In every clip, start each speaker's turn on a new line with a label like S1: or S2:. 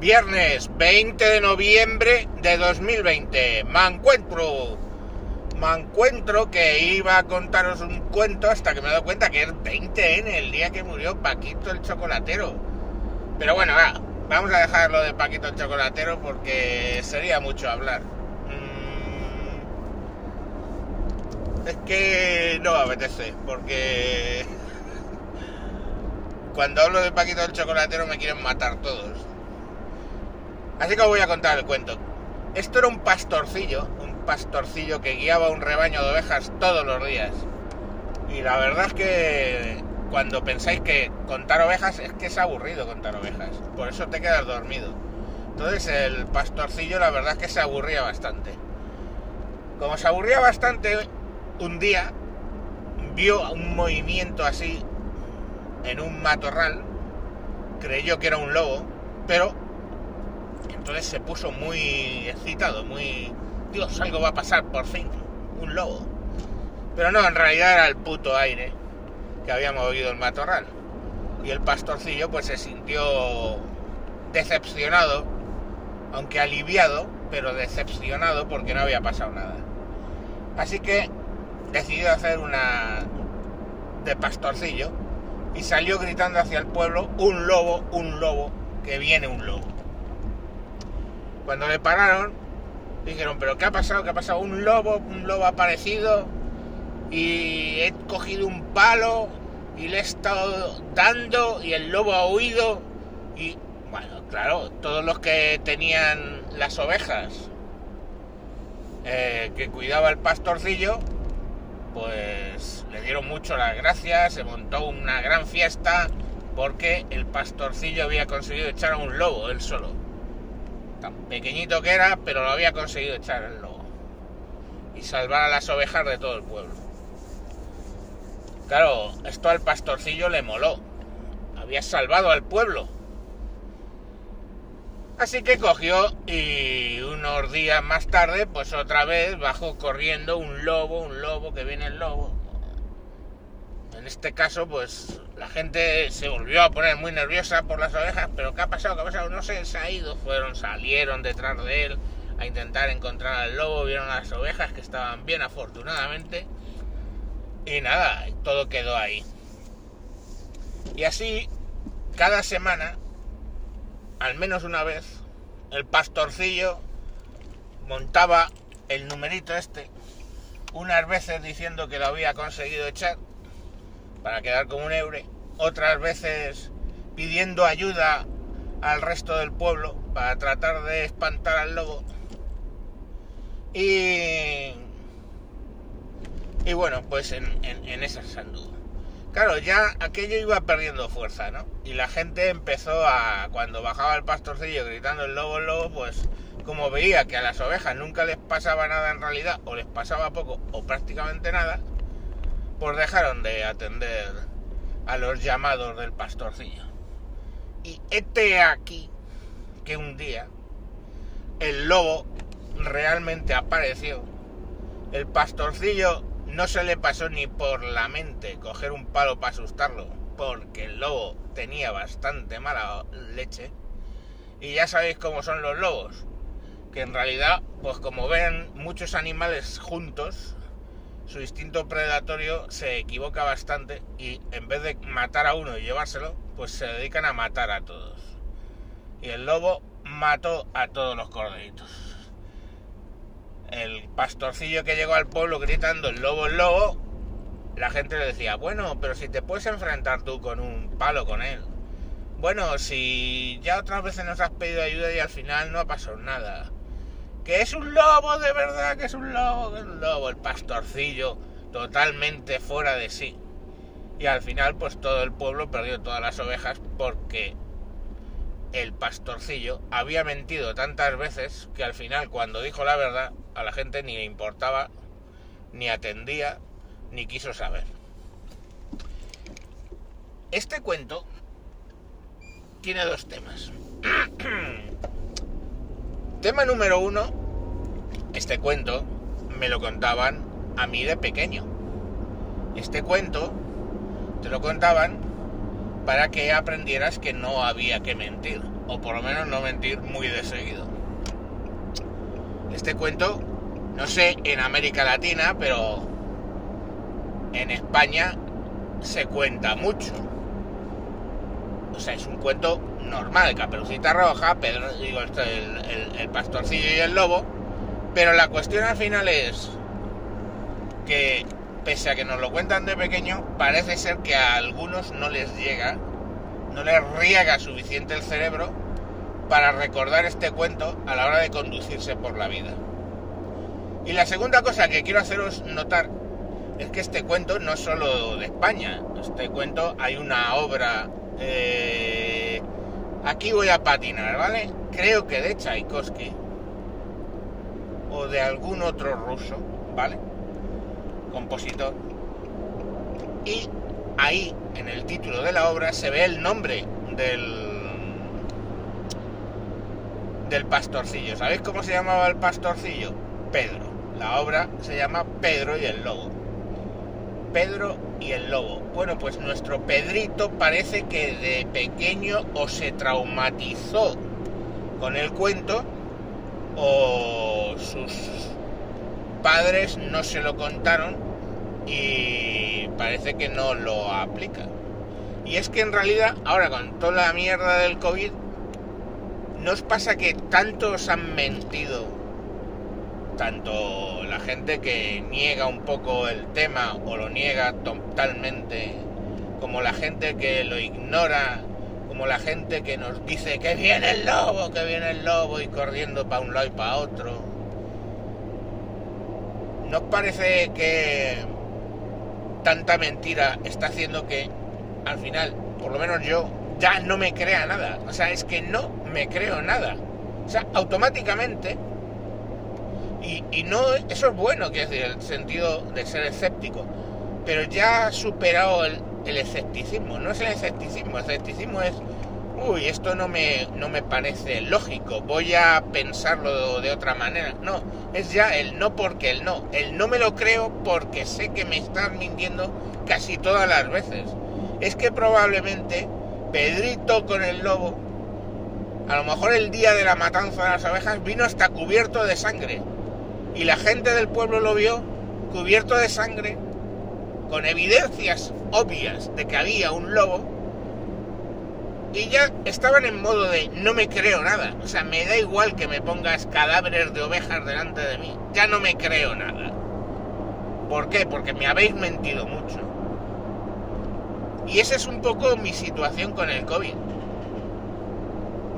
S1: Viernes 20 de noviembre de 2020. Me encuentro. Me encuentro que iba a contaros un cuento hasta que me he dado cuenta que es 20 en el día que murió Paquito el chocolatero. Pero bueno, va, vamos a dejarlo de Paquito el chocolatero porque sería mucho hablar. Mm, Es que no me apetece, porque cuando hablo de Paquito el chocolatero me quieren matar todos. Así que os voy a contar el cuento. Esto era un pastorcillo, un pastorcillo que guiaba un rebaño de ovejas todos los días. Y la verdad es que cuando pensáis que contar ovejas es que es aburrido contar ovejas. Por eso te quedas dormido. Entonces el pastorcillo la verdad es que se aburría bastante. Como se aburría bastante, un día vio un movimiento así en un matorral, creyó que era un lobo, pero entonces se puso muy excitado, muy... Dios, algo va a pasar por fin, un lobo. Pero no, en realidad era el puto aire que había movido el matorral. Y el pastorcillo pues se sintió decepcionado, aunque aliviado, pero decepcionado porque no había pasado nada. Así que decidió hacer una de pastorcillo y salió gritando hacia el pueblo, un lobo, un lobo, que viene un lobo. Cuando le pararon, dijeron, pero ¿qué ha pasado? ¿Qué ha pasado? Un lobo, un lobo ha aparecido y he cogido un palo y le he estado dando y el lobo ha huido y bueno, claro, todos los que tenían las ovejas eh, que cuidaba el pastorcillo, pues le dieron mucho las gracias, se montó una gran fiesta porque el pastorcillo había conseguido echar a un lobo él solo. Tan pequeñito que era, pero lo había conseguido echar el lobo. Y salvar a las ovejas de todo el pueblo. Claro, esto al pastorcillo le moló. Había salvado al pueblo. Así que cogió y unos días más tarde, pues otra vez bajó corriendo un lobo, un lobo, que viene el lobo. En este caso, pues la gente se volvió a poner muy nerviosa por las ovejas, pero ¿qué ha pasado? ¿Qué ha pasado? No sé, se ha ido. Fueron, salieron detrás de él a intentar encontrar al lobo, vieron a las ovejas que estaban bien afortunadamente. Y nada, todo quedó ahí. Y así, cada semana, al menos una vez, el pastorcillo montaba el numerito este, unas veces diciendo que lo había conseguido echar para quedar como un eure, otras veces pidiendo ayuda al resto del pueblo para tratar de espantar al lobo. Y, y bueno, pues en, en, en esas. Claro, ya aquello iba perdiendo fuerza, ¿no? Y la gente empezó a, cuando bajaba el pastorcillo gritando el lobo, el lobo, pues como veía que a las ovejas nunca les pasaba nada en realidad, o les pasaba poco, o prácticamente nada, pues dejaron de atender a los llamados del pastorcillo. Y este aquí que un día el lobo realmente apareció, el pastorcillo no se le pasó ni por la mente coger un palo para asustarlo, porque el lobo tenía bastante mala leche. Y ya sabéis cómo son los lobos, que en realidad, pues como ven muchos animales juntos, su instinto predatorio se equivoca bastante y en vez de matar a uno y llevárselo, pues se dedican a matar a todos. Y el lobo mató a todos los corderitos el pastorcillo que llegó al pueblo gritando el lobo, el lobo, la gente le decía, bueno, pero si te puedes enfrentar tú con un palo con él. Bueno, si ya otras veces nos has pedido ayuda y al final no ha pasado nada. Que es un lobo, de verdad, que es un lobo, que es un lobo, el pastorcillo totalmente fuera de sí. Y al final pues todo el pueblo perdió todas las ovejas porque el pastorcillo había mentido tantas veces que al final cuando dijo la verdad a la gente ni le importaba, ni atendía, ni quiso saber. Este cuento tiene dos temas. Tema número uno, este cuento me lo contaban a mí de pequeño. Este cuento te lo contaban para que aprendieras que no había que mentir. o por lo menos no mentir muy de seguido. Este cuento, no sé en América Latina, pero en España se cuenta mucho. O sea, es un cuento normal, Caperucita Roja, Pedro, digo, esto, el, el pastorcillo y el lobo, pero la cuestión al final es que, pese a que nos lo cuentan de pequeño, parece ser que a algunos no les llega, no les riega suficiente el cerebro para recordar este cuento a la hora de conducirse por la vida. Y la segunda cosa que quiero haceros notar es que este cuento no es solo de España. Este cuento hay una obra... Eh, aquí voy a patinar, ¿vale? Creo que de Tchaikovsky o de algún otro ruso, ¿vale? Compositor. Y ahí, en el título de la obra, se ve el nombre del del pastorcillo. ¿Sabéis cómo se llamaba el pastorcillo? Pedro. La obra se llama Pedro y el lobo. Pedro y el lobo. Bueno, pues nuestro Pedrito parece que de pequeño o se traumatizó con el cuento o sus padres no se lo contaron y parece que no lo aplica. Y es que en realidad, ahora con toda la mierda del COVID, ¿no os pasa que tantos han mentido? Tanto la gente que niega un poco el tema o lo niega totalmente, como la gente que lo ignora como la gente que nos dice que viene el lobo, que viene el lobo y corriendo para un lado y para otro. ¿No parece que tanta mentira está haciendo que al final, por lo menos yo, ya no me crea nada? O sea, es que no me creo nada. O sea, automáticamente, y, y no, eso es bueno, que es el sentido de ser escéptico, pero ya ha superado el, el escepticismo. No es el escepticismo, el escepticismo es, uy, esto no me, no me parece lógico, voy a pensarlo de otra manera. No, es ya el no porque el no. El no me lo creo porque sé que me están mintiendo casi todas las veces. Es que probablemente Pedrito con el lobo, a lo mejor el día de la matanza de las abejas, vino hasta cubierto de sangre. Y la gente del pueblo lo vio cubierto de sangre con evidencias obvias de que había un lobo y ya estaban en modo de no me creo nada. O sea, me da igual que me pongas cadáveres de ovejas delante de mí. Ya no me creo nada. ¿Por qué? Porque me habéis mentido mucho. Y esa es un poco mi situación con el COVID.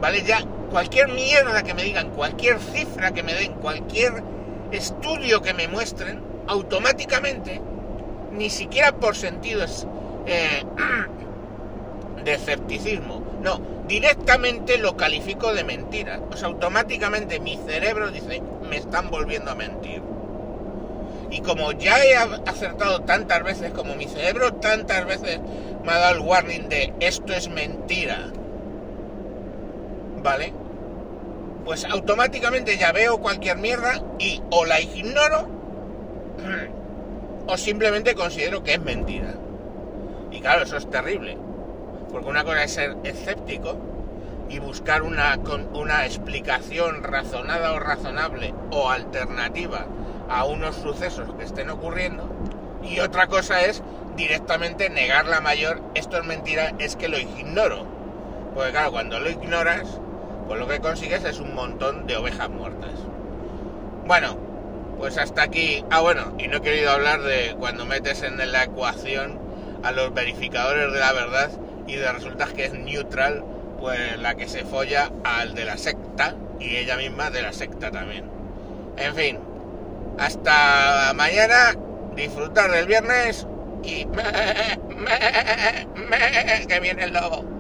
S1: ¿Vale? Ya cualquier mierda que me digan, cualquier cifra que me den, cualquier estudio que me muestren, automáticamente ni siquiera por sentidos eh, de escepticismo. No, directamente lo califico de mentira. O sea, automáticamente mi cerebro dice, me están volviendo a mentir. Y como ya he acertado tantas veces, como mi cerebro tantas veces me ha dado el warning de esto es mentira, ¿vale? Pues automáticamente ya veo cualquier mierda y o la ignoro o simplemente considero que es mentira. Y claro, eso es terrible, porque una cosa es ser escéptico y buscar una, una explicación razonada o razonable o alternativa a unos sucesos que estén ocurriendo, y otra cosa es directamente negar la mayor, esto es mentira, es que lo ignoro. Porque claro, cuando lo ignoras, pues lo que consigues es un montón de ovejas muertas. Bueno, pues hasta aquí. Ah, bueno, y no he querido hablar de cuando metes en la ecuación a los verificadores de la verdad y de resulta que es neutral, pues la que se folla al de la secta y ella misma de la secta también. En fin, hasta mañana, disfrutar del viernes y que viene el lobo.